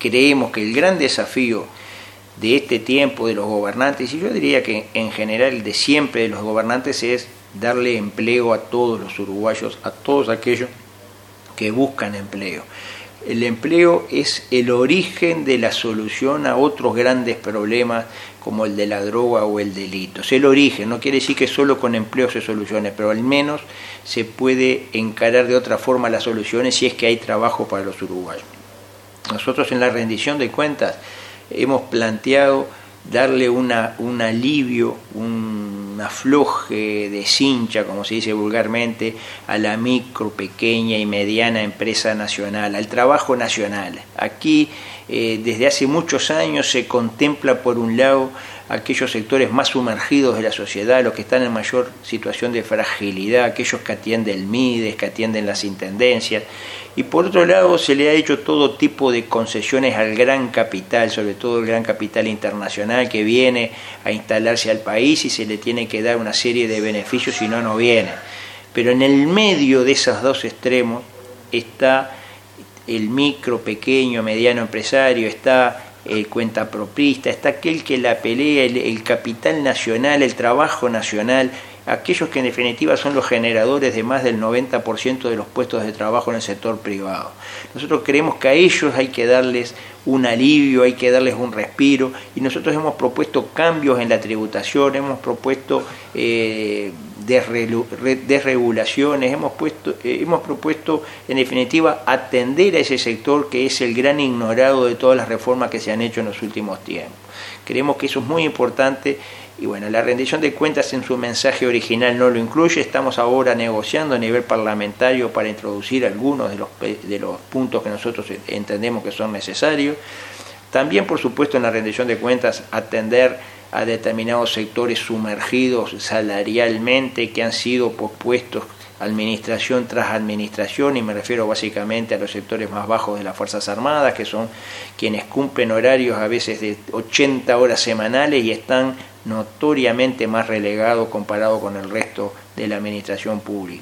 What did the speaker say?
creemos que el gran desafío de este tiempo de los gobernantes, y yo diría que en general de siempre de los gobernantes, es darle empleo a todos los uruguayos, a todos aquellos que buscan empleo. El empleo es el origen de la solución a otros grandes problemas como el de la droga o el delito. Es el origen, no quiere decir que solo con empleo se solucione, pero al menos se puede encarar de otra forma las soluciones si es que hay trabajo para los uruguayos. Nosotros en la rendición de cuentas hemos planteado darle una, un alivio, un afloje de cincha, como se dice vulgarmente, a la micro, pequeña y mediana empresa nacional, al trabajo nacional. Aquí, eh, desde hace muchos años, se contempla, por un lado, aquellos sectores más sumergidos de la sociedad, los que están en mayor situación de fragilidad, aquellos que atienden el MIDES, que atienden las intendencias, y por otro lado se le ha hecho todo tipo de concesiones al gran capital, sobre todo el gran capital internacional que viene a instalarse al país y se le tiene que dar una serie de beneficios si no, no viene. Pero en el medio de esos dos extremos está el micro, pequeño, mediano empresario, está el cuentaproprista, está aquel que la pelea, el, capital nacional, el trabajo nacional, aquellos que en definitiva son los generadores de más del 90% de los puestos de trabajo en el sector privado. Nosotros creemos que a ellos hay que darles un alivio, hay que darles un respiro y nosotros hemos propuesto cambios en la tributación, hemos propuesto eh, desregulaciones, hemos, puesto, eh, hemos propuesto en definitiva atender a ese sector que es el gran ignorado de todas las reformas que se han hecho en los últimos tiempos. Creemos que eso es muy importante y bueno, la rendición de cuentas en su mensaje original no lo incluye. Estamos ahora negociando a nivel parlamentario para introducir algunos de los, de los puntos que nosotros entendemos que son necesarios. También, por supuesto, en la rendición de cuentas atender a determinados sectores sumergidos salarialmente que han sido pospuestos administración tras administración, y me refiero básicamente a los sectores más bajos de las Fuerzas Armadas, que son quienes cumplen horarios a veces de 80 horas semanales y están notoriamente más relegados comparado con el resto de la administración pública.